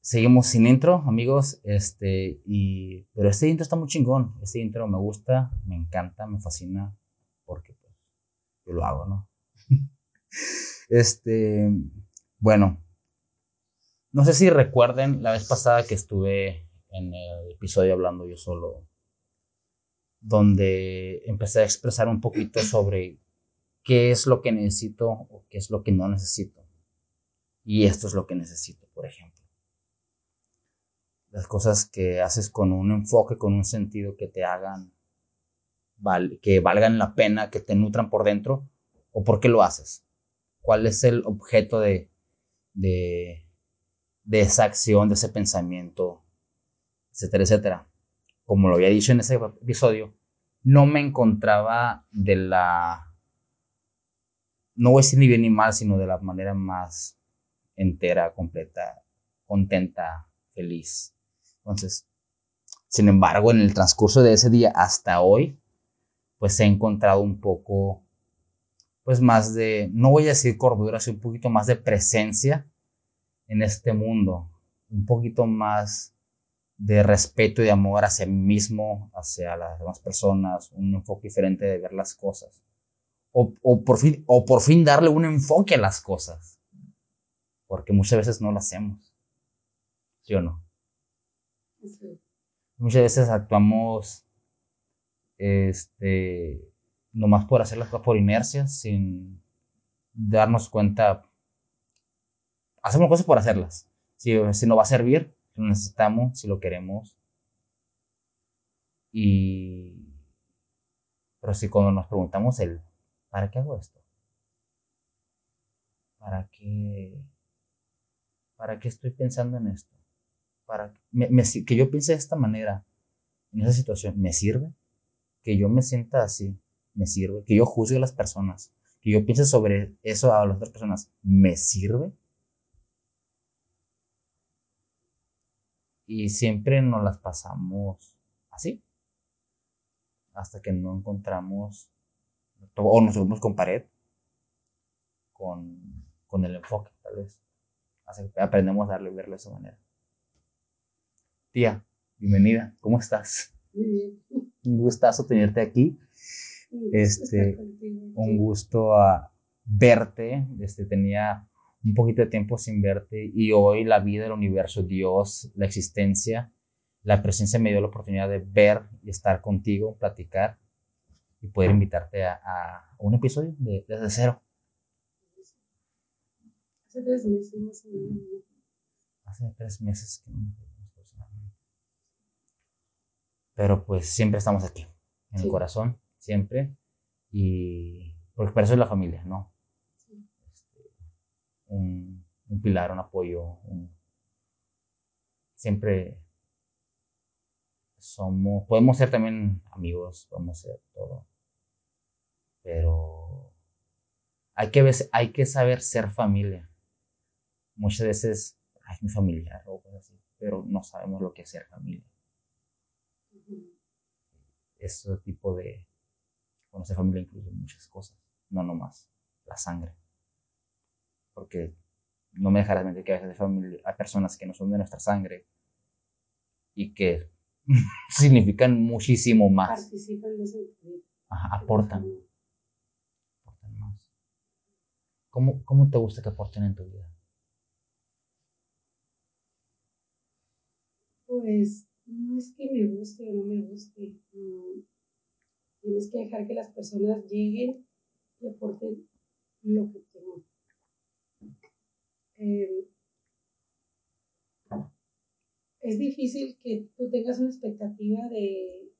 Seguimos sin intro, amigos. Este, y, pero este intro está muy chingón. Este intro me gusta, me encanta, me fascina. Porque pues, yo lo hago, ¿no? este, bueno. No sé si recuerden la vez pasada que estuve en el episodio hablando yo solo donde empecé a expresar un poquito sobre qué es lo que necesito o qué es lo que no necesito. Y esto es lo que necesito, por ejemplo. Las cosas que haces con un enfoque, con un sentido que te hagan, que valgan la pena, que te nutran por dentro, o por qué lo haces. ¿Cuál es el objeto de, de, de esa acción, de ese pensamiento, etcétera, etcétera? como lo había dicho en ese episodio, no me encontraba de la, no voy a decir ni bien ni mal, sino de la manera más entera, completa, contenta, feliz. Entonces, sin embargo, en el transcurso de ese día hasta hoy, pues he encontrado un poco, pues más de, no voy a decir cordura, sino un poquito más de presencia en este mundo, un poquito más de respeto y de amor hacia mí mismo, hacia las demás personas, un enfoque diferente de ver las cosas. O, por, fin, o por fin darle un enfoque a las cosas. Porque muchas veces no lo hacemos. ¿Sí o no? Muchas veces actuamos este, nomás por hacer las cosas por inercia, sin darnos cuenta. Hacemos cosas por hacerlas. Si, si no va a servir, necesitamos, si lo queremos. Y... Pero si cuando nos preguntamos el, ¿para qué hago esto? ¿Para qué? ¿Para qué estoy pensando en esto? ¿Para que yo piense de esta manera, en esa situación, ¿me sirve? Que yo me sienta así, ¿me sirve? Que yo juzgue a las personas, que yo piense sobre eso a las otras personas, ¿me sirve? Y siempre nos las pasamos así. Hasta que no encontramos, o nos subimos con pared, con, con el enfoque, tal vez. Así aprendemos a darle verlo de esa manera. Tía, bienvenida, ¿cómo estás? Muy bien. Un gustazo tenerte aquí. Este, un gusto a verte. Este, tenía un poquito de tiempo sin verte y hoy la vida, el universo, Dios, la existencia, la presencia me dio la oportunidad de ver y estar contigo, platicar y poder invitarte a, un episodio de, desde cero. Hace tres meses. Hace tres meses que no personalmente. Pero pues siempre estamos aquí, en el corazón, siempre. Y porque para eso es la familia, ¿no? Un, pilar, un apoyo. siempre somos, podemos ser también amigos, podemos ser todo, pero hay que, hay que saber ser familia. Muchas veces, es mi familiar o cosas así, pero no sabemos lo que es ser familia. Ese tipo de conocer familia incluye muchas cosas, no nomás la sangre porque no me dejarás mentir que a veces hay personas que no son de nuestra sangre y que significan muchísimo más. Participan Ajá, aportan. Aportan más. ¿Cómo, ¿Cómo te gusta que aporten en tu vida? Pues no es que me guste o no me guste. tienes que dejar que las personas lleguen y aporten lo que tengan. Eh, es difícil que tú tengas una expectativa de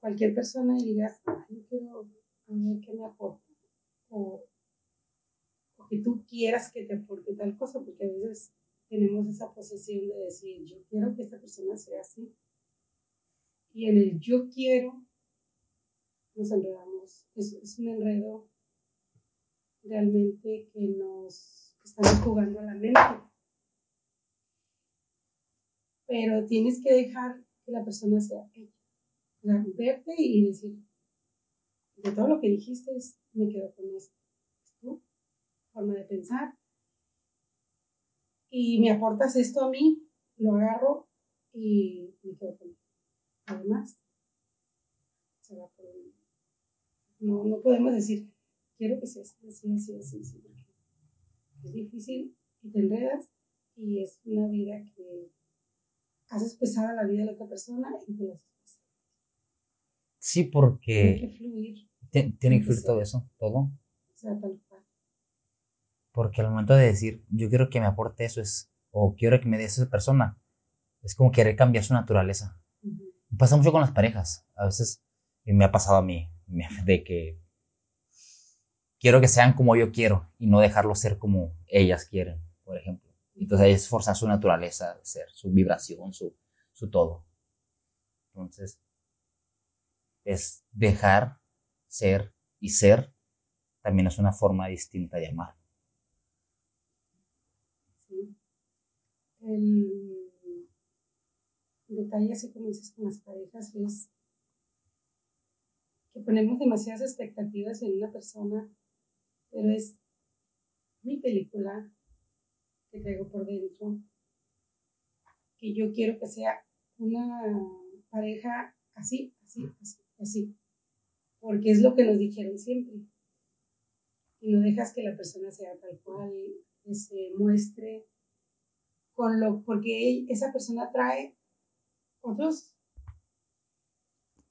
cualquier persona y digas, yo quiero ver qué me aporta. O, que tú quieras que te aporte tal cosa, porque a veces tenemos esa posesión de decir, yo quiero que esta persona sea así. Y en el yo quiero nos enredamos. Es un enredo realmente que nos están jugando a la mente. Pero tienes que dejar que la persona sea ella. verte y decir, de todo lo que dijiste, me quedo con esto. tu forma de pensar. Y me aportas esto a mí, lo agarro y me quedo con esto. Además, se va por no, no podemos decir, quiero que sea así, así, así, así es difícil y te enredas y es una vida que haces pesada la vida de la otra persona y te la haces pesada. Sí, porque... Tiene que fluir. Tiene que fluir todo eso, todo. O sea, tal cual. Porque al momento de decir, yo quiero que me aporte eso, es, o quiero que me dé esa persona, es como querer cambiar su naturaleza. Pasa mucho con las parejas. A veces, y me ha pasado a mí, de que quiero que sean como yo quiero y no dejarlo ser como ellas quieren, por ejemplo. Entonces es forzar su naturaleza de ser, su vibración, su, su todo. Entonces, es dejar ser y ser también es una forma distinta de amar. Sí. El detalle, así como dices con las parejas, es que ponemos demasiadas expectativas en una persona pero es mi película que traigo por dentro, que yo quiero que sea una pareja así, así, así, así, porque es lo que nos dijeron siempre. Y no dejas que la persona sea tal cual, que se muestre con lo, porque esa persona trae otros,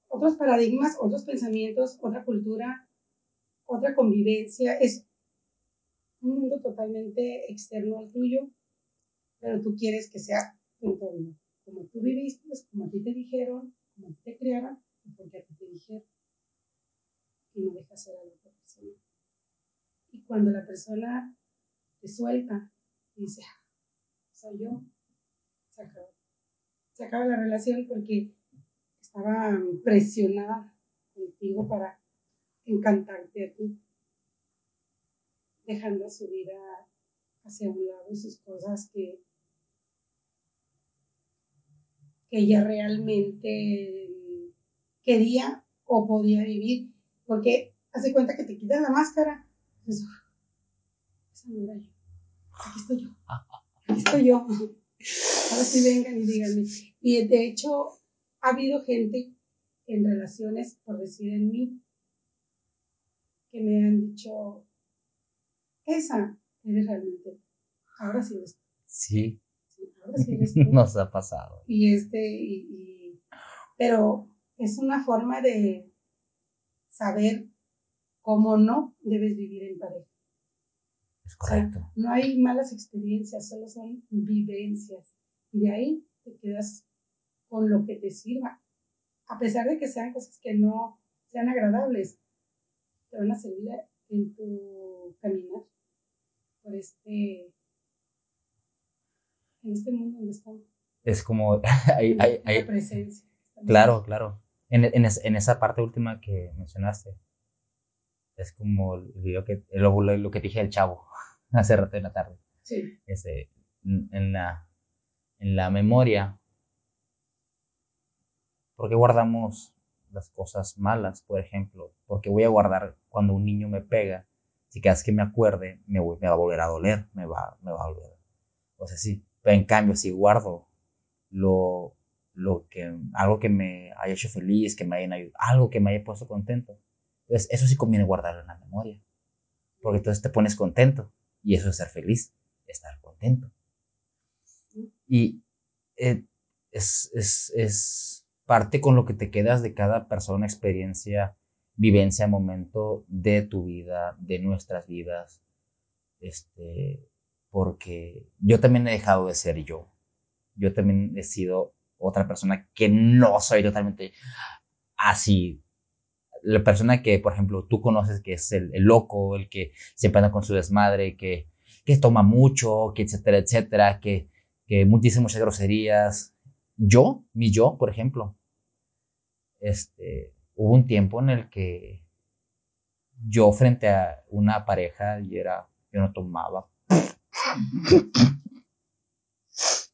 otros paradigmas, otros pensamientos, otra cultura, otra convivencia, es un mundo totalmente externo al tuyo, pero tú quieres que sea entorno, como tú viviste, como a ti te dijeron, como a ti te criaron, y porque a ti te dijeron, y no dejas ser a la otra persona. Y cuando la persona te suelta y dice, ah, soy yo, se acaba. Se acaba la relación porque estaba presionada contigo para encantarte a ti, dejando su vida hacia un lado y sus cosas que, que ella realmente quería o podía vivir, porque hace cuenta que te quitas la máscara, eso, esa no era yo, aquí estoy yo, aquí estoy yo, ahora sí vengan y díganme. Y de hecho, ha habido gente en relaciones, por decir en mí, que me han dicho, esa eres realmente, ahora sí eres Sí. sí ahora sí eres Nos ha pasado. Y este, y, pero es una forma de saber cómo no debes vivir en pareja. Es correcto. no hay malas experiencias, solo son vivencias. Y de ahí te quedas con lo que te sirva. A pesar de que sean cosas que no sean agradables, te van a servir en tu caminar por este, en este mundo donde estamos. Es como, hay, hay, hay, presencia. Claro, claro. En, en, en, esa parte última que mencionaste, es como lo que, lo, lo que dije del chavo hace rato en la tarde. Sí. Este, en, la, en la memoria, ¿por qué guardamos las cosas malas, por ejemplo, porque voy a guardar cuando un niño me pega, si cada vez que me acuerde, me, va a volver a doler, me va, me va a volver. O sea, sí, pero en cambio, si guardo lo, lo que, algo que me haya hecho feliz, que me haya ayudado, algo que me haya puesto contento, entonces eso sí conviene guardarlo en la memoria, porque entonces te pones contento, y eso es ser feliz, estar contento. Y eh, es, es, es parte con lo que te quedas de cada persona, experiencia, vivencia, momento de tu vida, de nuestras vidas. Este, porque yo también he dejado de ser yo. Yo también he sido otra persona que no soy totalmente así. La persona que, por ejemplo, tú conoces que es el, loco, el que se anda con su desmadre, que, que toma mucho, que etcétera, etcétera, que, que dice muchas groserías. Yo, mi yo, por ejemplo, este, hubo un tiempo en el que yo frente a una pareja y era, yo no tomaba,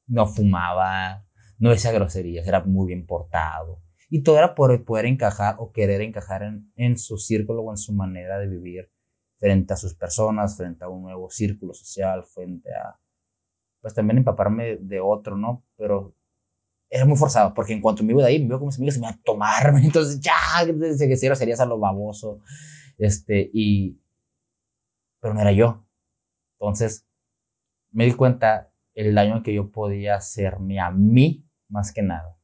no fumaba, no decía groserías, era muy bien portado. Y todo era por poder encajar o querer encajar en, en su círculo o en su manera de vivir frente a sus personas, frente a un nuevo círculo social, frente a, pues también empaparme de otro, ¿no? Pero era muy forzado, porque en cuanto me iba de ahí, me iba con mis amigos y me iba a tomarme, entonces ya, desde que serías a lo baboso, este, y, pero no era yo. Entonces, me di cuenta el daño que yo podía hacerme a mí, más que nada.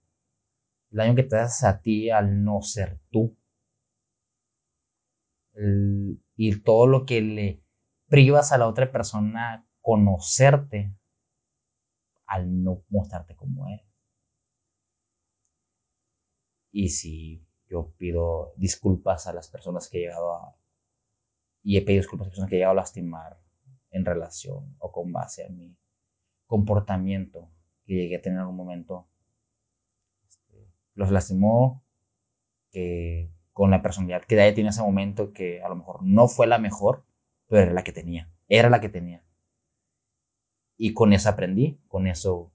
El daño que te das a ti al no ser tú. y todo lo que le privas a la otra persona conocerte al no mostrarte como eres. Y si yo pido disculpas a las personas que he llegado a... Y he pedido disculpas a las personas que he llegado a lastimar en relación o con base a mi comportamiento que llegué a tener en algún momento. Este, los lastimó que con la personalidad que ella tiene en ese momento que a lo mejor no fue la mejor, pero era la que tenía. Era la que tenía. Y con eso aprendí, con eso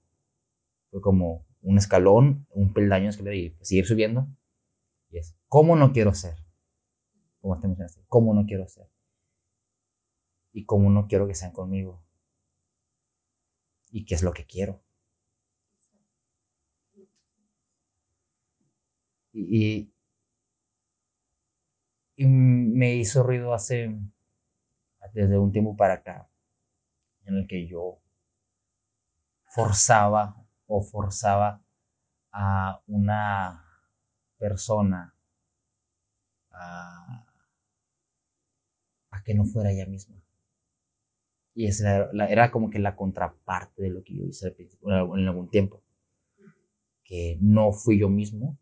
fue como un escalón, un peldaño le di, seguir subiendo. Y es, ¿cómo no quiero ser? Como te mencionaste, ¿cómo no quiero ser? Y cómo no quiero que sean conmigo. Y qué es lo que quiero. Y, y me hizo ruido hace, desde un tiempo para acá, en el que yo forzaba o forzaba a una persona a, que no fuera ella misma. Y esa era, como que la contraparte de lo que yo hice en algún tiempo. Que no fui yo mismo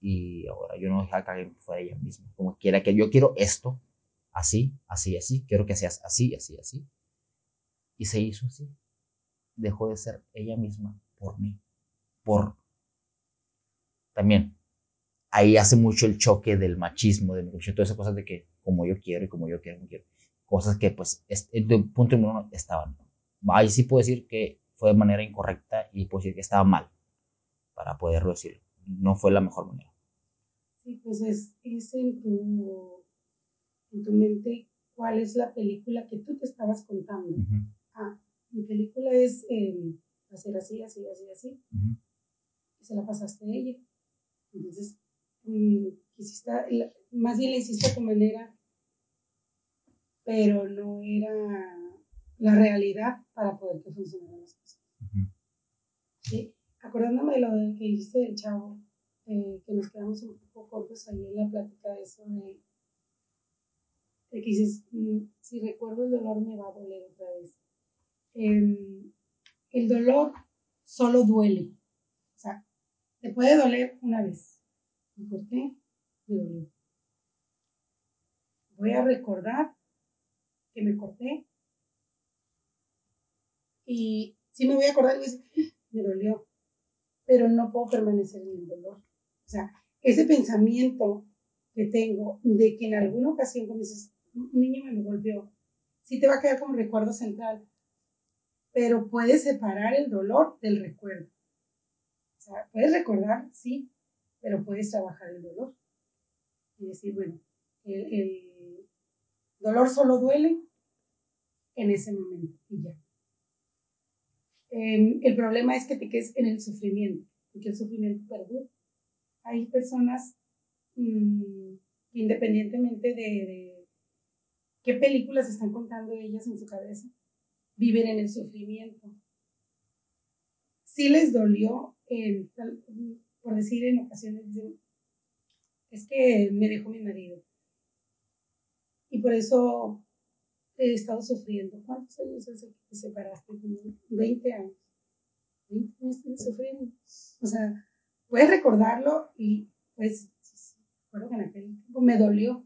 y ahora yo no dejaba que fuera ella misma. Como quiera que yo quiero esto, así, así, así, quiero que seas así, así, así. Y se hizo así. Dejó de ser ella misma por mí, por... También, ahí hace mucho el choque del machismo, de todas esas cosas de que como yo quiero y como yo quiero, como quiero. Cosas que pues de punto número uno estaban. Ahí sí puedo decir que fue de manera incorrecta y puedo decir que estaba mal, para poderlo decir. No fue la mejor manera. Sí, pues es, es en, tu, en tu mente cuál es la película que tú te estabas contando. Ah, mi película es eh, hacer así, así, así, así. Y se la pasaste a ella. Entonces, mm, quisiste, más bien la hiciste a tu manera, pero no era la realidad para poder que funcionaran las cosas. ¿Sí? Acordándome de lo que dijiste del chavo, eh, que nos quedamos un poco cortos ahí en la plática de eso, de, que dices, mm, si recuerdo el dolor me va a doler otra vez. Em, el dolor solo duele. O sea, te puede doler una vez. ¿Me corté? Me dolió. Voy a recordar que me corté. Y si me voy a acordar, me dolió. Pero no puedo permanecer en el dolor. O sea, ese pensamiento que tengo de que en alguna ocasión, como dices, un niño me golpeó, sí te va a quedar como recuerdo central pero puedes separar el dolor del recuerdo. O sea, puedes recordar, sí, pero puedes trabajar el dolor. Y decir, bueno, el, dolor solo duele en ese momento y ya. Em, el problema es que te quedes en el sufrimiento, porque el sufrimiento perdura. Hay personas mm, independientemente de, de, qué películas están contando ellas en su cabeza, viven en el sufrimiento. Si les dolió, por decir en ocasiones, es que me dejó mi marido. Y por eso he estado sufriendo. ¿Cuántos años hace que te separaste? 20 años. 20 años sufriendo. O sea, puedes recordarlo y pues, recuerdo que en aquel tiempo me dolió,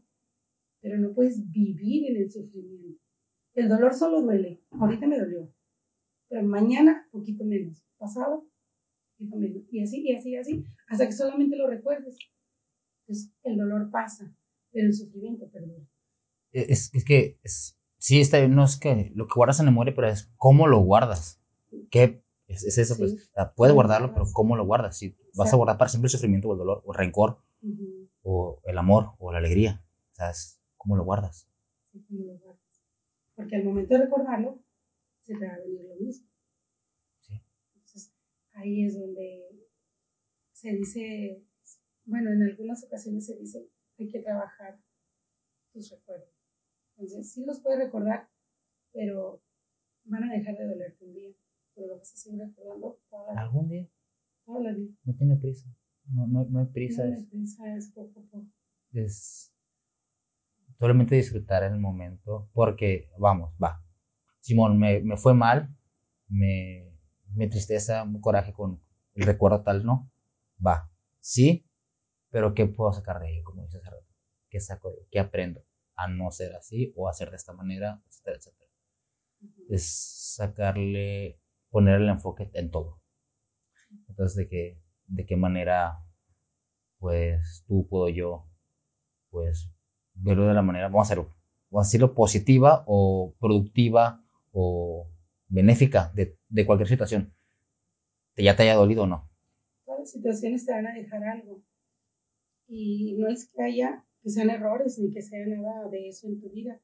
pero no puedes vivir en el sufrimiento. El dolor solo duele. Ahorita me dolió. Pero mañana, poquito menos. Pasado, poquito menos. Y así, y así, y así. Hasta que solamente lo recuerdes. Entonces, el dolor pasa, pero el sufrimiento perdura. E, es, es que, es, sí, está no es que lo que guardas en la memoria, pero es cómo lo guardas. ¿Qué? Es, eso, pues. puedes guardarlo, pero ¿cómo lo guardas? Si Vas a guardar para siempre el sufrimiento o el dolor, o el rencor, o el amor, o la alegría. O sea, es cómo lo guardas. Sí, como lo guardas. Porque al momento de recordarlo, se te va a venir lo mismo. Sí. Entonces, ahí es donde se dice, bueno, en algunas ocasiones se dice, hay que trabajar tus recuerdos. Entonces, sí los puedes recordar, pero van a dejar de dolerte un día. Pero lo vas a seguir recordando toda la, Algún día toda la vida. no tiene prisa. No, no, no hay prisa. No, es- la prisa es poco a poco. es solamente disfrutar el momento porque, vamos, va. Simón, me, me fue mal, me, me tristeza, me coraje con el recuerdo tal, ¿no? Va, sí, pero ¿qué puedo sacar de ello? Como dices hace rato. ¿Qué saco de ello? ¿Qué aprendo? A no ser así o a hacer de esta manera, etcétera, etcétera. Es sacarle, poner el enfoque en todo. Entonces, ¿de qué, de qué manera, pues, tú, puedo yo, pues, verlo de la manera, vamos a hacerlo, vamos a decirlo, positiva o productiva o benéfica de, de cualquier situación. Que ya te haya dolido o no. todas las situaciones te van a dejar algo. Y no es que haya, que sean errores, ni que sea nada de eso en tu vida.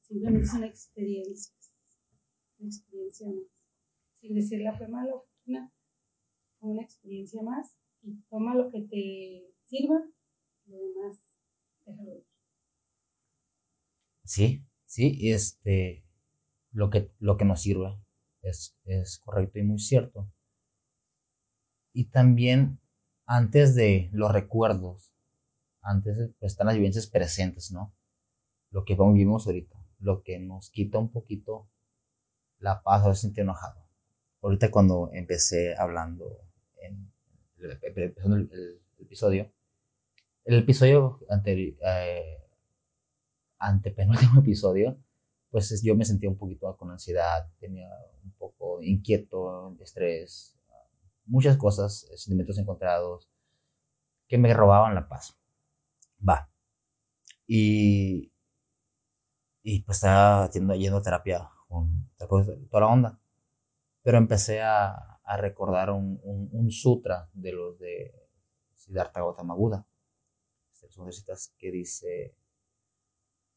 Simplemente son experiencias. Una experiencia más. Sin decir la fue mala fue una experiencia más. Y toma lo que te sirva, lo demás, déjalo ir. Sí, sí, este, lo que, lo que nos sirve es, es correcto y muy cierto. Y también, antes de los recuerdos, antes de, pues, están las vivencias presentes, ¿no? Lo que vivimos ahorita, lo que nos quita un poquito la paz, a veces sentir enojado. Ahorita cuando empecé hablando en el, empezando el- el episodio, el episodio anterior, eh, antepenúltimo episodio, pues es- yo me sentía un poquito con ansiedad, tenía un poco inquieto, estrés, muchas cosas, sentimientos encontrados que me robaban la paz. Va. Y, y pues estaba yendo, yendo a terapia con toda la onda. Pero empecé a, a recordar un, un, un sutra de los de Siddhartha Gautama Buda. Que dice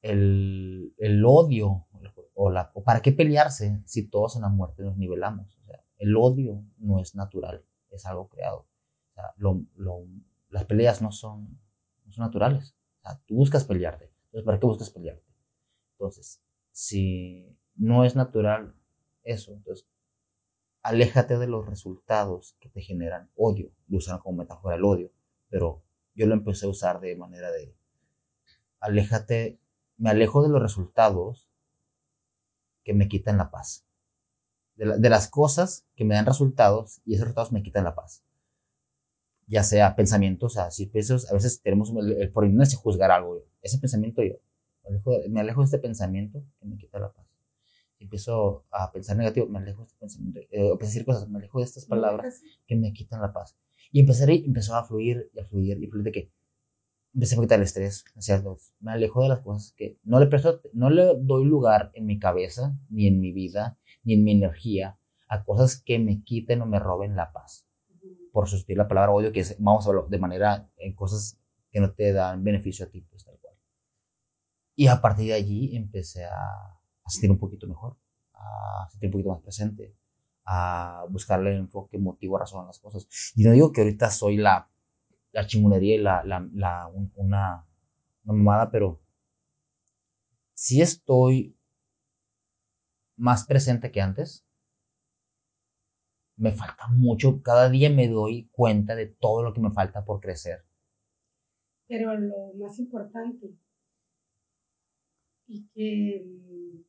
el, el odio o, la, o para qué pelearse si todos en la muerte nos nivelamos. O sea, el odio no es natural, es algo creado. O sea, lo, lo, las peleas no son, no son naturales. O sea, tú buscas pelearte. Entonces, ¿para qué buscas pelearte? Entonces, si no es natural eso, entonces aléjate de los resultados que te generan odio. Lo usaron como metáfora el odio, pero yo lo empecé a usar de manera de aléjate, me alejo de los resultados que me quitan la paz. De, la, de, las cosas que me dan resultados y esos resultados me quitan la paz. Ya sea pensamientos, o sea, si piensas, a veces tenemos el, el por juzgar algo. Ese pensamiento yo, me alejo, de, me alejo de este pensamiento que me quita la paz. Si empiezo a pensar negativo, me alejo de este pensamiento. Eh, a decir cosas, me alejo de estas palabras que me quitan la paz. Y empezaré, empezó a fluir y a fluir y a fluir de que empecé a quitar el estrés, hacia los, me alejo de las cosas que no le presto, no le doy lugar en mi cabeza, ni en mi vida, ni en mi energía, a cosas que me quiten o me roben la paz. Por sustituir la palabra odio, que es, vamos a hablar de manera en cosas que no te dan beneficio a ti, pues tal cual. Y a partir de allí empecé a, a sentir un poquito mejor, a sentir un poquito más presente, a buscarle el enfoque, motivo, razón a las cosas. Y no digo que ahorita soy la la chingonería y la, la, la un, una, una mamada, pero sí estoy más presente que antes. Me falta mucho, cada día me doy cuenta de todo lo que me falta por crecer. Pero lo más importante, y que mm,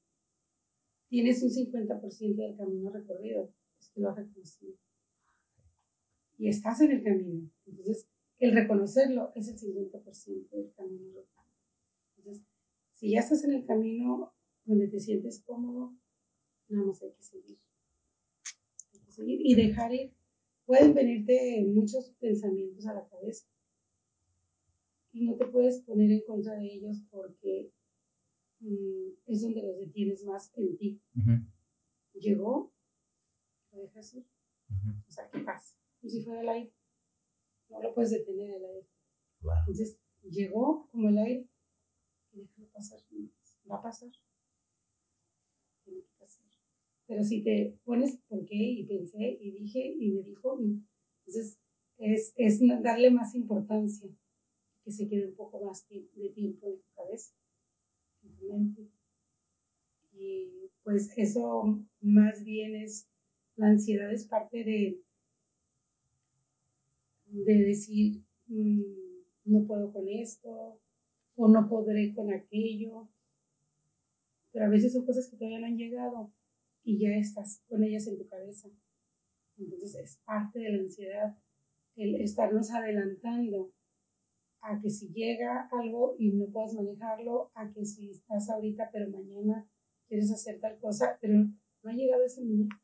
tienes un 50% del camino recorrido, es que lo has reconocido. Y estás en el camino. Entonces, el reconocerlo es el 50% del camino. Entonces, si ya estás en el camino donde te sientes cómodo, nada más hay que seguir. Hay que seguir y dejar ir. Pueden venirte muchos pensamientos a la cabeza y no te puedes poner en contra de ellos porque mmm, es donde los detienes más en ti. Uh -huh. Llegó, lo dejas ir. Uh -huh. O sea, ¿qué pasa? Como si fuera el aire no lo puedes detener el aire. Wow. Entonces llegó como el aire y déjalo pasar, va a pasar. Tiene que pasar. Pero si te pones por qué y pensé y dije y me dijo, entonces es, es darle más importancia, que se quede un poco más de tiempo en tu cabeza, en tu mente. Y pues eso más bien es, la ansiedad es parte de, de decir, mmm, no puedo con esto, o no podré con aquello. Pero a veces son cosas que todavía no han llegado y ya estás con ellas en tu cabeza. Entonces es parte de la ansiedad el estarnos adelantando a que si llega algo y no puedes manejarlo, a que si estás ahorita pero mañana quieres hacer tal cosa, pero no ha llegado ese momento.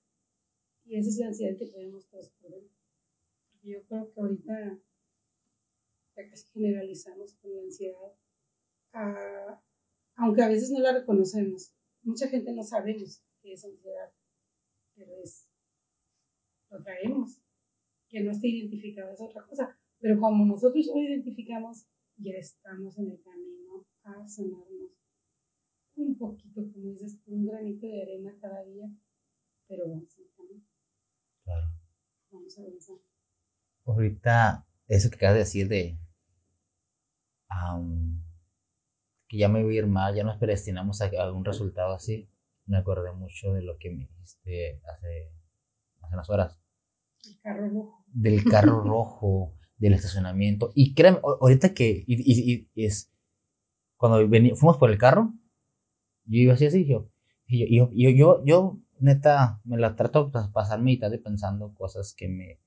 Y esa es la ansiedad que tenemos todos. Yo creo que ahorita ya casi generalizamos con la ansiedad, ah, aunque a veces no la reconocemos. Mucha gente no sabemos qué es ansiedad, pero es, lo traemos. Que no esté identificado es otra cosa. Pero como nosotros lo identificamos, ya estamos en el camino a sanarnos un poquito, como dices, un granito de arena cada día, pero vamos a Claro. Vamos a avanzar. Ahorita, eso que acabas de decir de que ya me voy a ir mal, ya nos predestinamos a algún resultado así, me acordé mucho de lo que me dijiste hace, hace unas horas. El carro rojo. Del carro rojo, del estacionamiento. Y créeme, ahorita que y, es cuando fuimos por el carro, yo iba así, así, yo, yo, yo, yo, yo, neta, me la trato de pasar mi tarde pensando cosas que me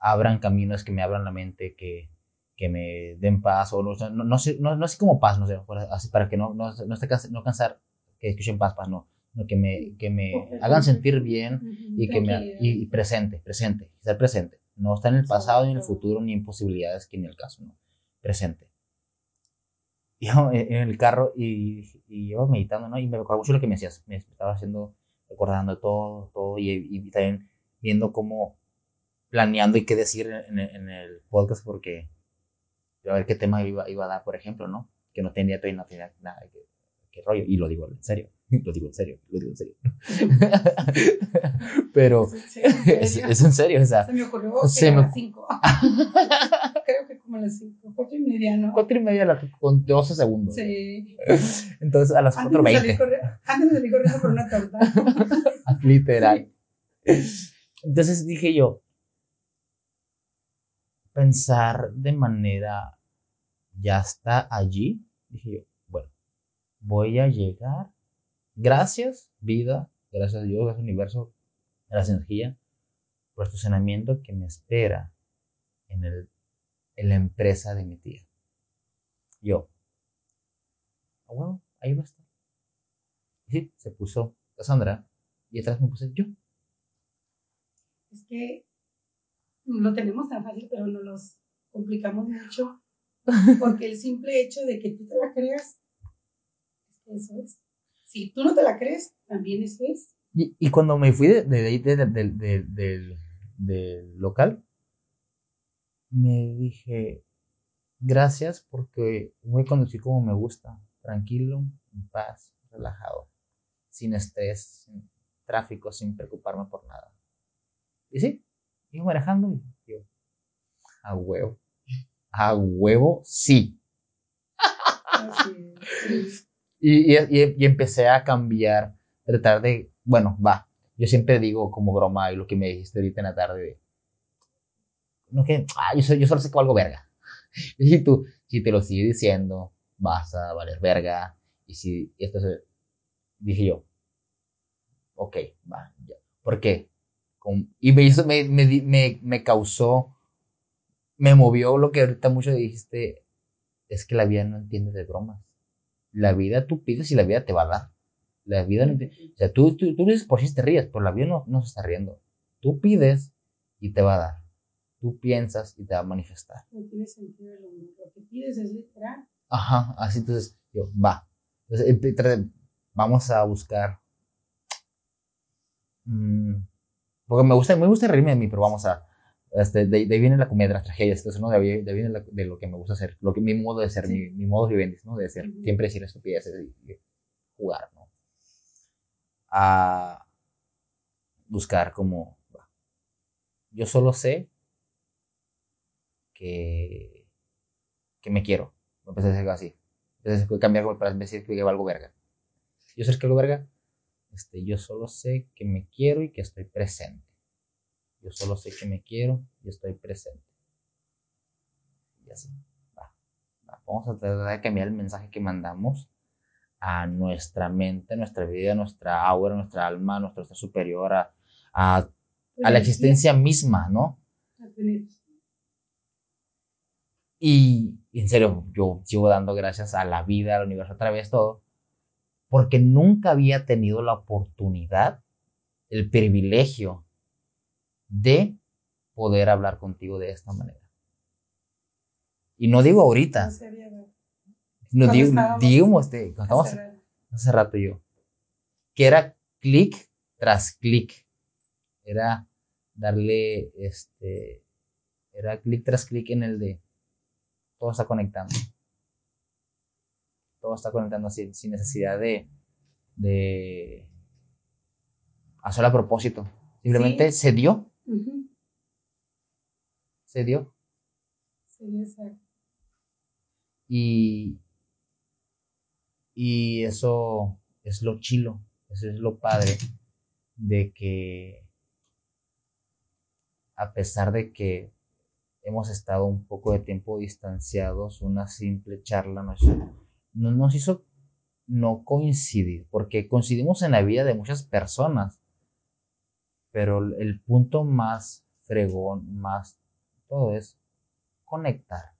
abran caminos, que me abran la mente, que, que me den paz, o no, no, no, sé, no, no sé cómo paz, no sé, así para que no, no, no, esté no cansar, que escuchen paz, paz, no, no que me, que me hagan sentir bien y que me, y, presente, presente, ser presente, no está en el pasado, ni en el futuro, ni en posibilidades, que ni el caso, no, presente. Yo en el carro y, y yo meditando, ¿no? Y me acuerdo mucho lo que me decías, me estaba haciendo, recordando todo, todo, y, y también viendo cómo, planeando y qué decir en, en el podcast, porque a ver qué tema iba, iba a dar, por ejemplo, ¿no? Que no tenía, no tenía nada que, que rollo, y lo digo en serio, lo digo en serio, lo digo en serio. Pero es, es, en serio, o sea. Se me ocurrió se a las 5. Creo que como a las 5, 4 y media, ¿no? 4 y media con 12 segundos. Sí. Entonces a las 4.20. Antes de salir corriendo por una torta. Literal. Entonces dije yo, pensar de manera, ya está allí, dije yo, bueno, voy a llegar, gracias vida, gracias a Dios, gracias universo, gracias energía, por este estacionamiento que me espera en, el, en la empresa de mi tía. Yo, ah, bueno, ahí va a estar. Y sí, se puso Cassandra y atrás me puse yo. Es que lo tenemos tan fácil, pero nos los complicamos mucho, porque el simple hecho de que tú te la creas, eso es. Si tú no te la crees, también eso es. Y, y cuando me fui de, de, de, del local, me dije, gracias porque voy a conducir como me gusta, tranquilo, en paz, relajado, sin estrés, sin tráfico, sin preocuparme por nada. Y sí, Iba manejando y yo, a huevo. A huevo, sí. y, y, y, empecé a cambiar, tratar de, bueno, va. Yo siempre digo como broma y lo que me dijiste ahorita en la tarde no que, ah, yo, yo solo sé que valgo verga. Y tú, si te lo sigues diciendo, vas a valer verga. Y si esto se, dije yo, ok, va, ya. ¿Por qué? Y me, hizo, me, me, me, causó, me movió lo que ahorita mucho dijiste, es que la vida no entiende de bromas. La vida tú pides y la vida te va a dar. La vida no O sea, tú, tú, tú dices por si te ríes, pero la vida no, no se está riendo. Tú pides y te va a dar. Tú piensas y te va a manifestar. No tiene sentido lo, lo que pides es literal. Ajá, así entonces, yo, va. Entonces, vamos a buscar. Mmm, porque me gusta, me gusta reírme de mí, pero vamos a, Este, de, de ahí viene la comedia de las tragedias, entonces, ¿no? De ahí, de ahí viene la- de lo que me gusta hacer, lo que, mi modo de ser, Sí. mi, mi modo vivendi, ¿no? De ser, Ujú. siempre decir estupideces y, y jugar, ¿no? A buscar como, yo solo sé que, que me quiero. Empecé a decir así. Empecé a cambiar para decir que valgo verga. Yo sé que valgo verga. Este, yo solo sé que me quiero y que estoy presente. Yo solo sé que me quiero y estoy presente. Y así. Va, va. Vamos a tratar de cambiar el mensaje que mandamos a nuestra mente, a nuestra vida, a nuestra aura, a nuestra alma, a nuestro ser superior, a, a, a la existencia misma, ¿no? a. Y en serio, yo sigo dando gracias a la vida, al universo, otra vez todo, porque nunca había tenido la oportunidad, el privilegio de poder hablar contigo de esta manera. Y no digo ahorita, No se había dado. no Cuando digo, estábamos digo este, Hace rato. hace rato yo, que era clic tras clic, era darle, este, era clic tras clic en el de, todo está conectando. Todo está conectando sin, sin necesidad de, de hacerlo a propósito. Simplemente se dio, se dio. Sí, exacto. Y, y eso es lo chilo, eso es lo padre de que a pesar de que hemos estado un poco de tiempo distanciados, una simple charla nos, no- nos hizo no coincidir, porque coincidimos en la vida de muchas personas, pero el- punto más fregón, más todo es conectar.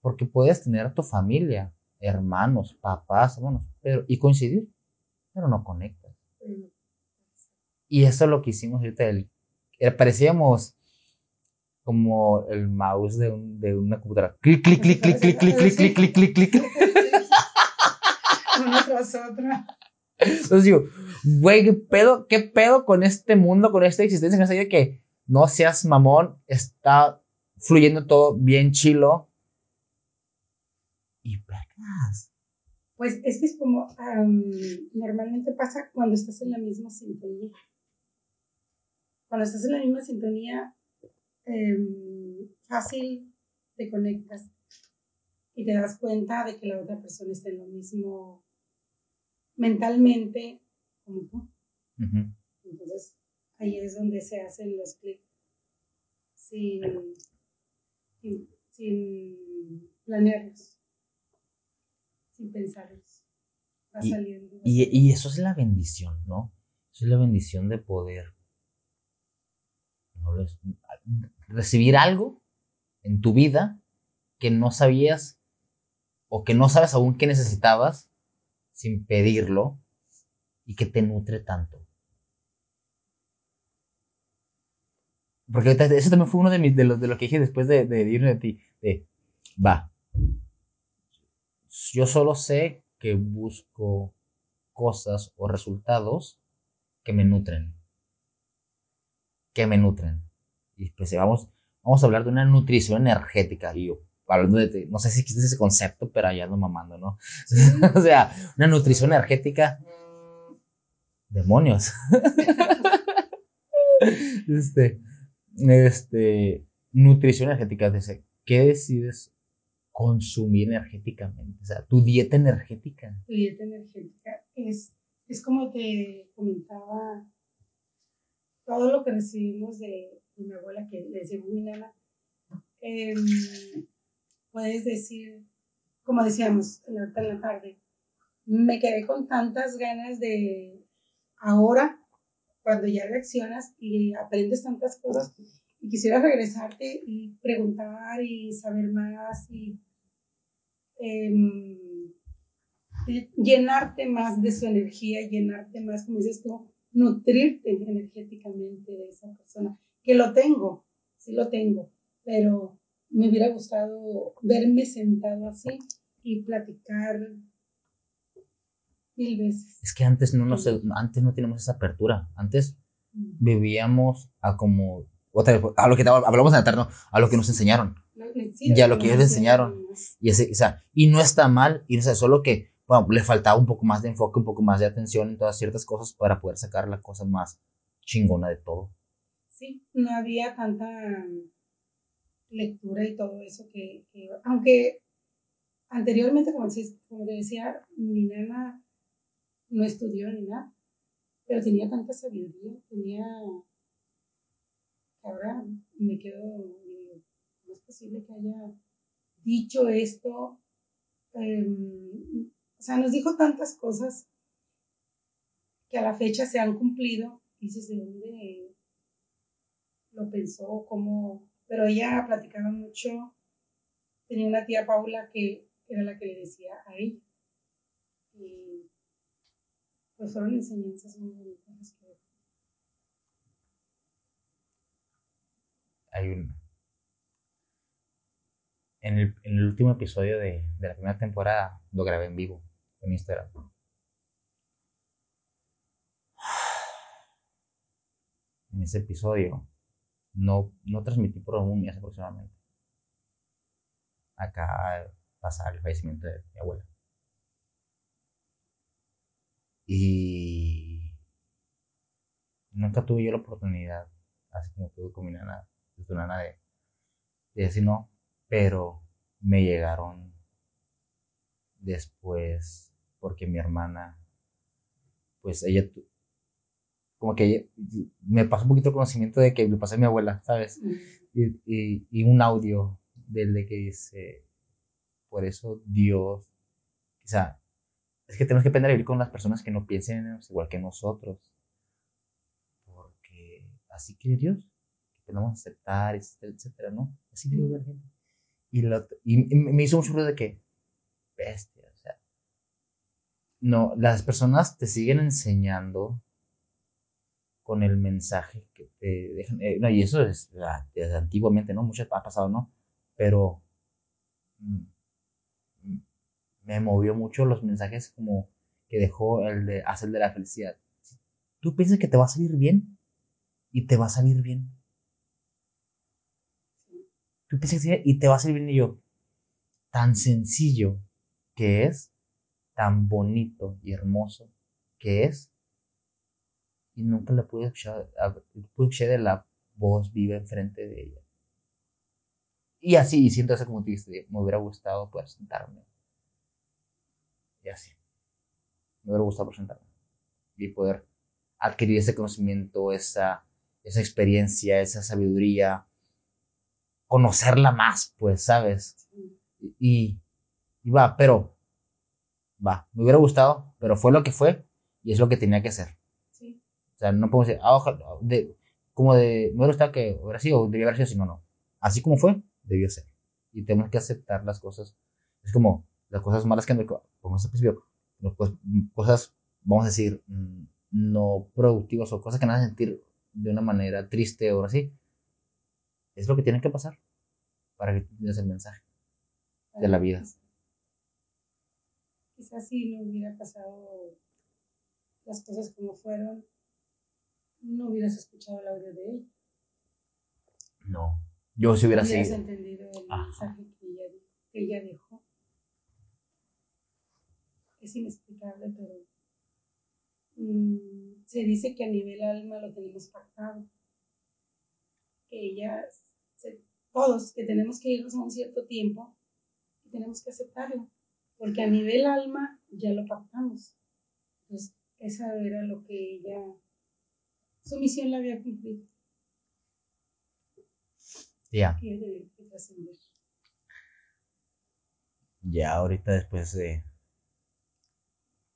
Porque puedes tener a tu familia, hermanos, papás, hermanos, pero, y coincidir, pero no conectas. Pero- Y eso es lo que hicimos ahorita. El, eh, parecíamos como el mouse de, un, de una computadora. Clic, clic, clic, clic, clic, clic, clic, clic, clic, clic, clic. Una tras otra. Entonces digo, güey, ¿qué pedo, ¿qué pedo con este mundo, con esta existencia? Que no sé, que no seas mamón, está fluyendo todo bien chilo. Y vergas. Pues es que es como normalmente pasa cuando estás en la misma sintonía. Cuando estás en la misma sintonía, em, fácil te conectas y te das cuenta de que la otra persona está en lo mismo mentalmente como tú. Entonces, ahí es donde se hacen los clics sin, sin, sin planearlos, sin pensarlos. Va Y- saliendo. Y, y eso es la bendición, ¿no? Eso es la bendición de poder recibir algo en tu vida que no sabías o que no sabes aún que necesitabas sin pedirlo y que te nutre tanto. Porque ese también fue uno de, mis, de, los, de lo que dije después de, de irme de ti. Va. Yo solo sé que busco cosas o resultados que me nutren. Que me nutren. Y pues vamos, vamos a hablar de una nutrición energética. Yo, hablando de, no sé si existe ese concepto, pero allá ando mamando, ¿no? o sea, una nutrición energética. Demonios. este, este, nutrición energética. Dice, ¿qué decides consumir energéticamente? O sea, tu dieta energética. Tu dieta energética es, es como te comentaba, todo lo que recibimos de, mi abuela, que le decimos mi nana, em, puedes decir, como decíamos en la, en la tarde, me quedé con tantas ganas de ahora, cuando ya reaccionas y aprendes tantas cosas, y quisiera regresarte y preguntar y saber más y em, llenarte más de su energía, llenarte más, como dices tú, nutrirte energéticamente de esa persona, que lo tengo, sí lo tengo, pero me hubiera gustado verme sentado así y platicar mil veces. Es que antes no, nos, antes no teníamos esa apertura. Antes vivíamos a como otra vez, a lo que hablamos en eterno, a lo que nos enseñaron. Sí, Ya lo que ellos enseñaron. Y, ese, o sea, y no está mal, y no sé, solo que bueno, le faltaba un poco más de enfoque, un poco más de atención en todas ciertas cosas para poder sacar la cosa más chingona de todo. Sí, no había tanta lectura y todo eso que, que aunque anteriormente, como, como decía, mi nana no estudió ni nada, pero tenía tanta sabiduría, tenía, ahora me quedo, no es posible que haya dicho esto, em, o sea, nos dijo tantas cosas que a la fecha se han cumplido, dices, ¿de dónde lo pensó? ¿Cómo? Pero ella platicaba mucho, tenía una tía Paula que era la que le decía a ella. Y pues fueron enseñanzas muy bonitas que Hay un. En el, en el último episodio de, de, la primera temporada lo grabé en vivo en Instagram. En ese episodio no, no transmití por un mes aproximadamente. Acá pasar el fallecimiento de mi abuela. Y nunca tuve yo la oportunidad, así como tuve con mi nana, de tu nana, de, de decir no, pero me llegaron después, porque mi hermana, pues ella, como que me pasó un poquito el conocimiento de que le pasé a mi abuela, ¿sabes? Y, y, y un audio del de que dice, por eso Dios, o sea, es que tenemos que aprender a vivir con las personas que no piensen igual que nosotros. Porque así quiere Dios, que tenemos que aceptar, etcétera, etcétera, ¿no? Así quiere la gente. Y, y, me hizo mucho ruido de que, bestia, no, las personas te siguen enseñando con el mensaje que te dejan. Eh, no, y eso es antiguamente, ¿no? Mucho ha pasado, ¿no? Pero mm, me movió mucho los mensajes como que dejó el de hacer de la felicidad. Tú piensas que te va a salir bien y te va a salir bien. Tú piensas que y te va a salir bien y yo. Tan sencillo que es, tan bonito y hermoso que es. Y nunca la pude escuchar, pude escuchar de la voz viva enfrente de ella. Y así, siento eso como te dijiste, me hubiera gustado poder sentarme y así. Me hubiera gustado presentarme y poder adquirir ese conocimiento, esa, esa experiencia, esa sabiduría, conocerla más, pues, ¿sabes? Y, y va, pero, va, me hubiera gustado, pero fue lo que fue y es lo que tenía que hacer. Sí. O sea, no puedo decir, ah, ojalá, de, como de, me hubiera gustado que hubiera sido, debió haber sido así, no, no. Así como fue, debió ser. Y tenemos que aceptar las cosas. Es como, las cosas malas que, como se principio, pues, cosas, vamos a decir, mm, no productivas o cosas que nos hacen sentir de una manera triste o así, es lo que tiene que pasar para que tú el mensaje de la vida. Quizás si no hubiera pasado las cosas como fueron, no hubieras escuchado el audio de él. No, yo si hubiera sido. entendido el mensaje que que ella dejó es inexplicable, pero mm, se dice que a nivel alma lo tenemos pactado. Que ellas, todos, que tenemos que irnos a un cierto tiempo y tenemos que aceptarlo, porque a nivel alma ya lo pactamos. Entonces, esa era lo que ella, su misión la había cumplido. Ya. Ya, ahorita después de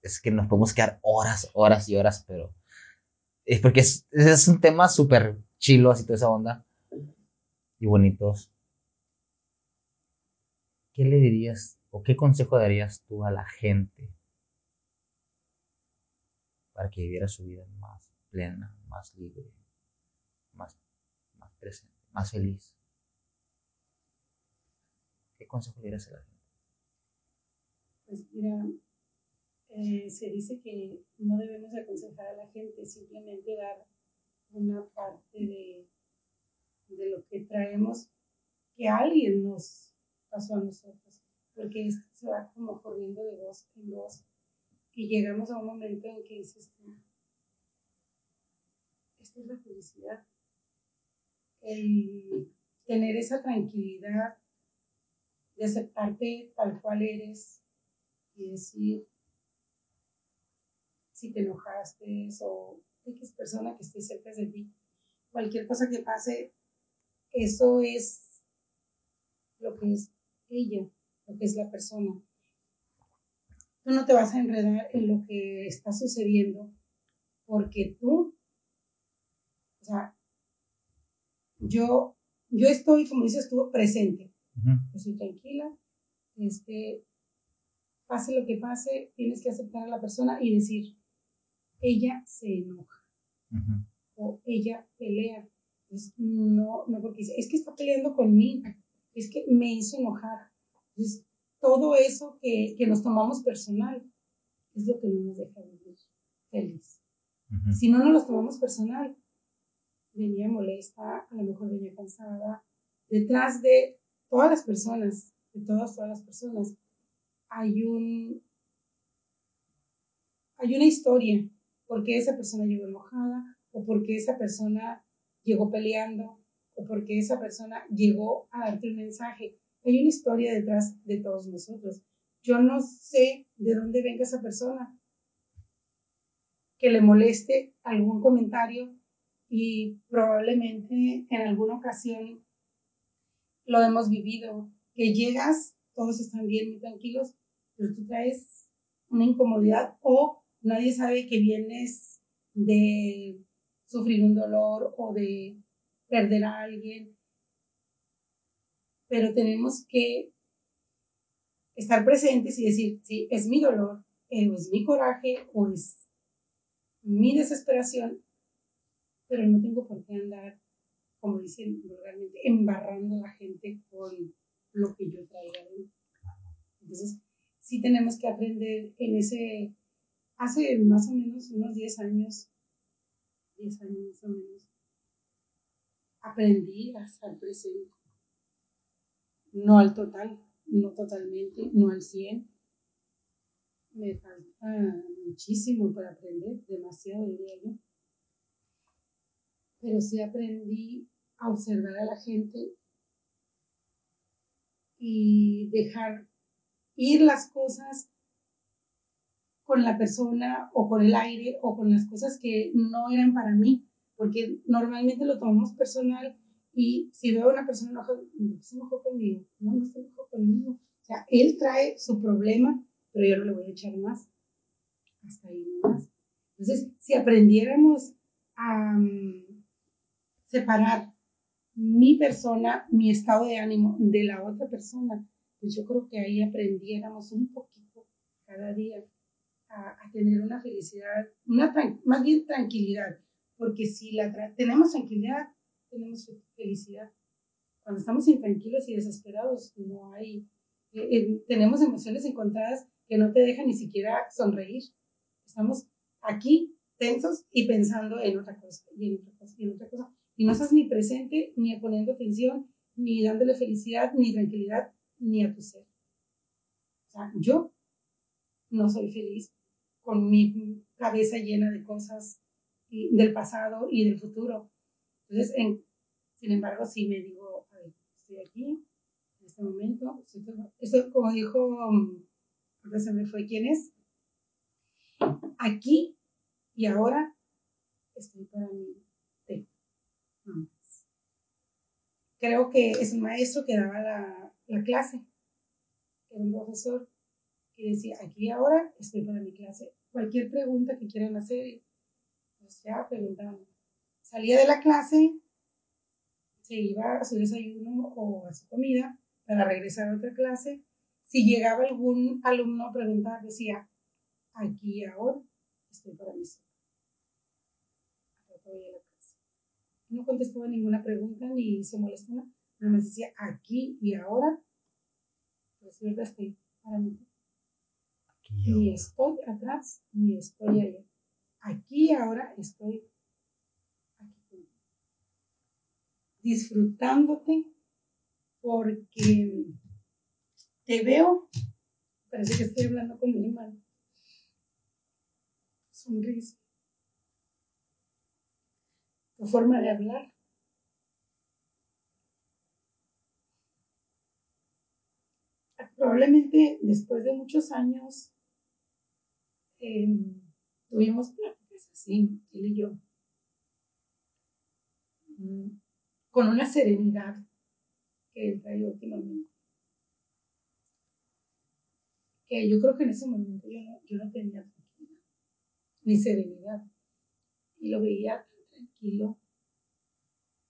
es que nos podemos quedar horas, horas y horas, pero es porque es, es un tema súper chilo, así toda esa onda y bonitos. ¿Qué le dirías o qué consejo darías tú a la gente para que viviera su vida más plena, más libre, más, más presente, más feliz? ¿Qué consejo le dirías a la gente? Pues mira, eh, se dice que no debemos aconsejar a la gente, simplemente dar una parte de, de lo que traemos que alguien nos pasó a nosotros, porque esto se va como corriendo de voz en voz y llegamos a un momento en que dices, esta es la felicidad, el tener esa tranquilidad de aceptarte tal cual eres y decir si te enojaste o X persona que esté cerca de ti, cualquier cosa que pase, eso es lo que es ella, lo que es la persona. Tú no te vas a enredar en lo que está sucediendo porque tú, o sea, yo, yo estoy, como dices tú, presente. Estoy tranquila, este, pase lo que pase, tienes que aceptar a la persona y decir, ella se enoja o ella pelea. no, no porque dice, es que está peleando conmigo, es que me hizo enojar. Entonces, todo eso que, que nos tomamos personal es lo que no nos deja vivir feliz. Si no nos lo tomamos personal, venía molesta, a lo mejor venía cansada. Detrás de todas las personas, de todas, todas las personas, hay un, hay una historia porque esa persona llegó enojada o porque esa persona llegó peleando o porque esa persona llegó a darte un mensaje. Hay una historia detrás de todos nosotros. Yo no sé de dónde venga esa persona que le moleste algún comentario y probablemente en alguna ocasión lo hemos vivido, que llegas, todos están bien y tranquilos, pero tú traes una incomodidad o nadie sabe que vienes de sufrir un dolor o de perder a alguien, pero tenemos que estar presentes y decir, sí, es mi dolor, o es mi coraje, o es mi desesperación, pero no tengo por qué andar, como dicen vulgarmente, embarrando a la gente con lo que yo traiga Entonces, sí tenemos que aprender en ese hace más o menos unos 10 años, 10 años más o menos, aprendí a estar presente. No al total, no totalmente, no al 100. Me falta muchísimo para aprender, demasiado diría. Pero sí aprendí a observar a la gente y dejar ir las cosas con la persona o con el aire o con las cosas que no eran para mí, porque normalmente lo tomamos personal y si veo a una persona enojada, no se enojó conmigo, no, no se enojó conmigo. O sea, él trae su problema, pero yo no le voy a echar más. Hasta ahí más. Entonces, si aprendiéramos a mm, separar mi persona, mi estado de ánimo de la otra persona, pues yo creo que ahí aprendiéramos un poquito cada día a, tener una felicidad, una más bien tranquilidad, porque si la tenemos tranquilidad, tenemos felicidad. Cuando estamos intranquilos y desesperados, no hay, eh, eh, tenemos emociones encontradas que no te dejan ni siquiera sonreír. Estamos aquí tensos y pensando en otra cosa, y y en otra cosa. Y no estás ni presente, ni poniendo atención, ni dándole felicidad, ni tranquilidad, ni a tu ser. O sea, yo no soy feliz con mi cabeza llena de cosas del pasado y del futuro. Entonces, sin embargo, sí me digo, a ver, estoy aquí, en este momento, esto, como dijo, ahora se me fue quién es, aquí y ahora estoy para mí. Creo que es un maestro que daba la, la clase, era un profesor que decía, aquí y ahora estoy para mi clase. Cualquier pregunta que quieran hacer, pues ya preguntaban. Salía de la clase, se iba a su desayuno o a su comida para regresar a otra clase. Si llegaba algún alumno a preguntar, decía, aquí y ahora estoy para mi No contestaba ninguna pregunta ni se molestaba, nada más decía, aquí y ahora, pues yo estoy para mí. Ni estoy atrás, ni estoy allá. Aquí ahora estoy aquí. Disfrutándote porque te veo, parece que estoy hablando con mi hermano. Sonrisa. Tu forma de hablar. Probablemente después de muchos años em, tuvimos pláticas así, él y yo, mm, con una serenidad que él trae últimamente que yo creo que en ese momento yo no, yo no tenía tranquilidad, ni serenidad. Y lo veía tranquilo,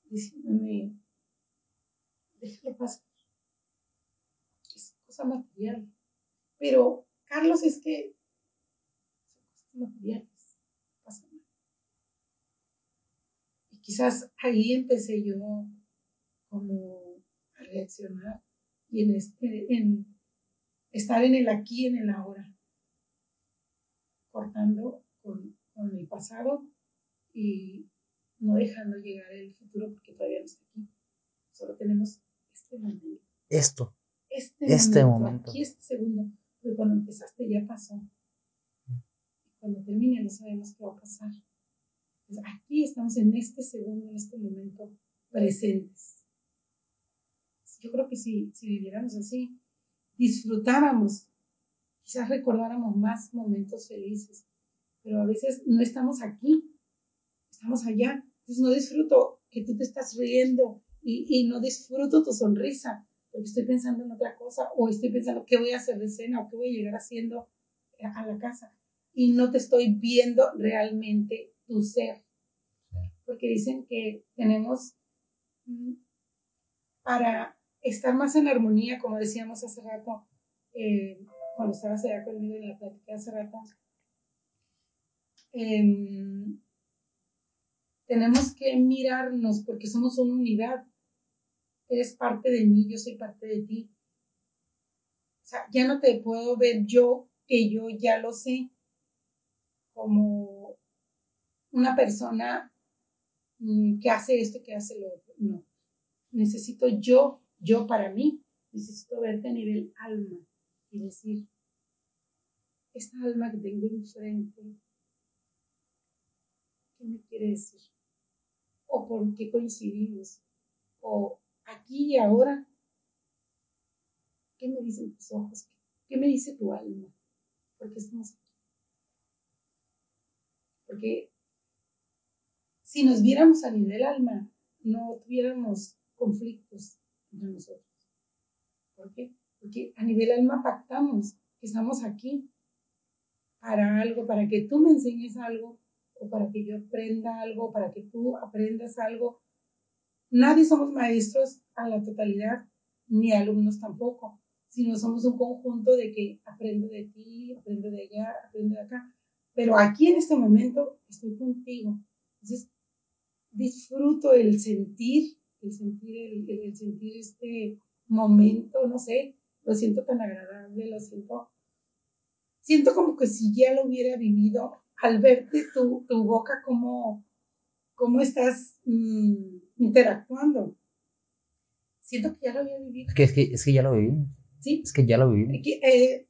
diciéndome, déjalo pasar. Es cosa material. Pero, Carlos, es que son cosas materiales. Pasa mal. Y quizás ahí empecé yo como a reaccionar y en, este, en estar en el aquí, en el ahora, cortando con, con el pasado y no dejando llegar el futuro porque todavía no está aquí. Solo tenemos este momento. Esto. Este, este momento, Aquí este segundo. Porque cuando empezaste ya pasó. Cuando termine no sabemos qué va a pasar. Aquí estamos en este segundo, en este momento, presentes. Yo creo que si, si viviéramos así, disfrutáramos, quizás recordáramos más momentos felices, pero a veces no estamos aquí, estamos allá. Entonces no disfruto que tú te estás riendo y, y no disfruto tu sonrisa porque estoy pensando en otra cosa o estoy pensando qué voy a hacer de cena o qué voy a llegar haciendo a la casa y no te estoy viendo realmente tu ser. Porque dicen que tenemos mm, para estar más en armonía, como decíamos hace rato, eh, cuando estabas allá conmigo en la plática hace rato, em, tenemos que mirarnos porque somos una unidad. Eres parte de mí, yo soy parte de ti. O sea, ya no te puedo ver yo, que yo ya lo sé, como una persona mm, que hace esto, que hace lo otro. No. Necesito yo yo para mí necesito verte a nivel alma y decir, esta alma que tengo enfrente, ¿qué me quiere decir? ¿O por qué coincidimos? ¿O aquí y ahora? ¿Qué me dicen tus ojos? ¿Qué me dice tu alma? ¿Por qué estamos aquí? Porque si nos viéramos a nivel alma, no tuviéramos conflictos, nosotros. ¿Por qué? Porque a nivel alma pactamos que estamos aquí para algo, para que tú me enseñes algo, o para que yo aprenda algo, para que tú aprendas algo. Nadie somos maestros a la totalidad, ni alumnos tampoco, sino somos un conjunto de que aprendo de ti, aprendo de allá, aprendo de acá. Pero aquí en este momento estoy contigo. Entonces, disfruto el sentir el sentir, el, sentir este momento, no sé, lo siento tan agradable, lo siento, siento como que si ya lo hubiera vivido, al verte tu, tu boca, cómo, cómo estás mm, interactuando. Siento que ya lo había vivido. Es que, es que, es que ya lo viví. Sí. Es que ya lo viví. Eh,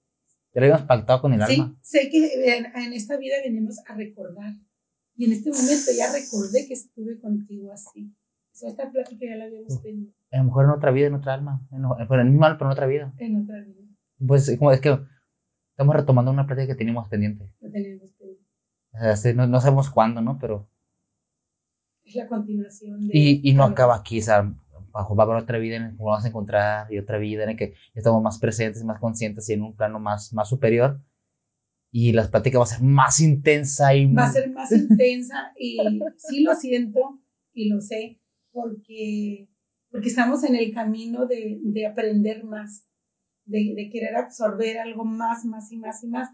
ya lo habíamos pactado con el alma. Sí, sé que en, en, esta vida venimos a recordar. Y en este momento ya recordé que estuve contigo así esta plática ya la habíamos tenido. A lo mejor en otra vida, en otra alma. En, en el mismo alma, pero en otra vida. En otra vida. Pues como es que estamos retomando una plática que teníamos pendiente. La teníamos pendiente. O sea, no, no, sabemos cuándo, ¿no? Pero... Es la continuación de... Y, y no acaba aquí, o sea, va a haber otra vida en la que vamos a encontrar y otra vida en la que estamos más presentes, más conscientes y en un plano más, más superior. Y la plática va a ser más intensa y... Va a ser más intensa y sí lo siento y lo sé porque, porque estamos en el camino de, de aprender más, de, de, querer absorber algo más, más y más y más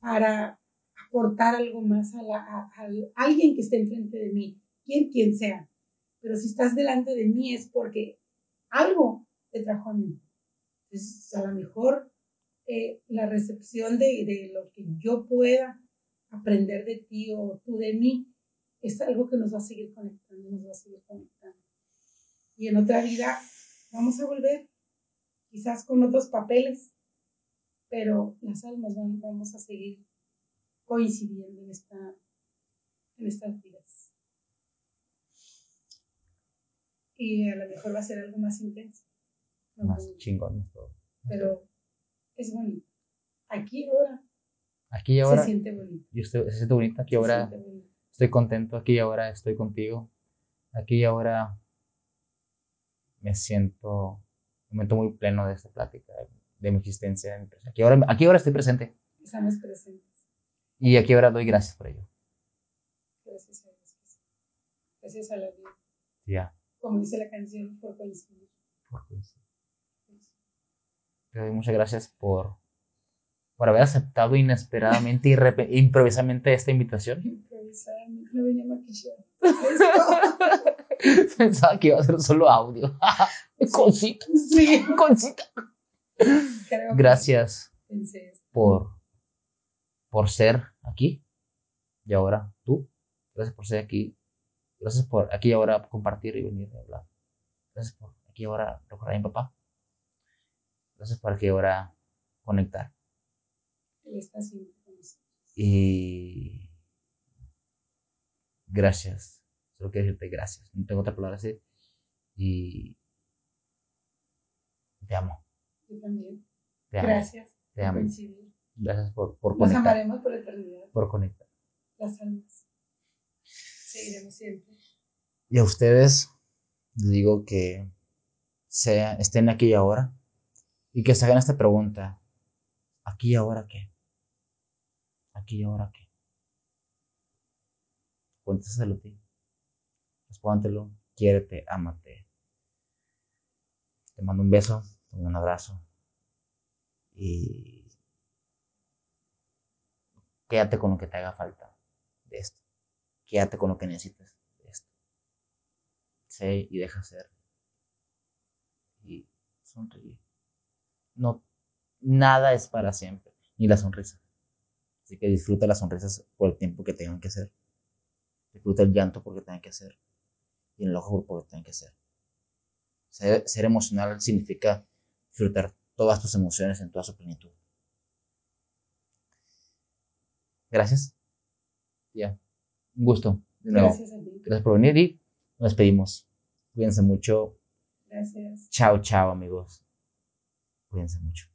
para aportar algo más a, la, a, alguien que esté enfrente de mí, quien quien sea. Pero si estás delante de mí es porque algo te trajo a mí. Entonces, a lo mejor eh, la recepción de, de lo que yo pueda aprender de ti o tú de mí es algo que nos va a seguir conectando, nos va a seguir conectando. Y en otra vida vamos a volver, quizás con otros papeles, pero las almas van, vamos a seguir coincidiendo en, esta, en estas vidas. Y a lo mejor va a ser algo más intenso. Más chingón todo. Pero es bonito. Aquí y ahora. Aquí y ahora. Se siente bonito. Y usted, se siente bonito. Aquí y ahora estoy contento. Aquí y ahora estoy contigo. Aquí y ahora me siento, me momento muy pleno de esta plática, de mi existencia, de mi presencia. Aquí ahora, aquí ahora estoy presente. Estamos presentes. Y aquí ahora doy gracias por ello. Gracias a Dios. Gracias a la vida. Ya. Como dice la canción, por coincidir. Por coincidir. Te doy muchas gracias por, por haber aceptado inesperadamente y improvisadamente esta invitación. Improvisadamente, no venía maquillado. Pensaba que iba a ser solo audio. Concita. Sí. Concita. Gracias por, por ser aquí y ahora tú. Gracias por ser aquí. Gracias por aquí y ahora compartir y venir a hablar. Gracias por aquí y ahora recordar a mi papá. Por aquí y ahora conectar. Y gracias Solo quiero decirte gracias. No tengo otra palabra así. Y te amo. Yo también. Te amo. Gracias. Te amo. Gracias por, por Nos amaremos por eternidad. Por conectar. Las almas. Seguiremos siempre. Y a ustedes les digo que sea, estén aquí ahora y que se hagan esta pregunta. ¿Aquí y ahora qué? ¿Aquí y ahora qué? Cuéntaselo a ti respóntelo, quiérete, ámate. Te mando un beso, un abrazo y quédate con lo que te haga falta de esto. Quédate con lo que necesites de esto. Sé y deja ser. Y sonríe. No, nada es para siempre, ni la sonrisa. Así que disfruta las sonrisas por el tiempo que tengan que ser. Disfruta el llanto porque tengan que ser y el ojo porque tiene que ser. ser. emocional significa disfrutar todas tus emociones en toda su plenitud. Gracias. Ya. Un gusto. De nuevo. Gracias a ti. Gracias por venir y nos despedimos. Cuídense mucho. Gracias. Chao, chao, amigos. Cuídense mucho.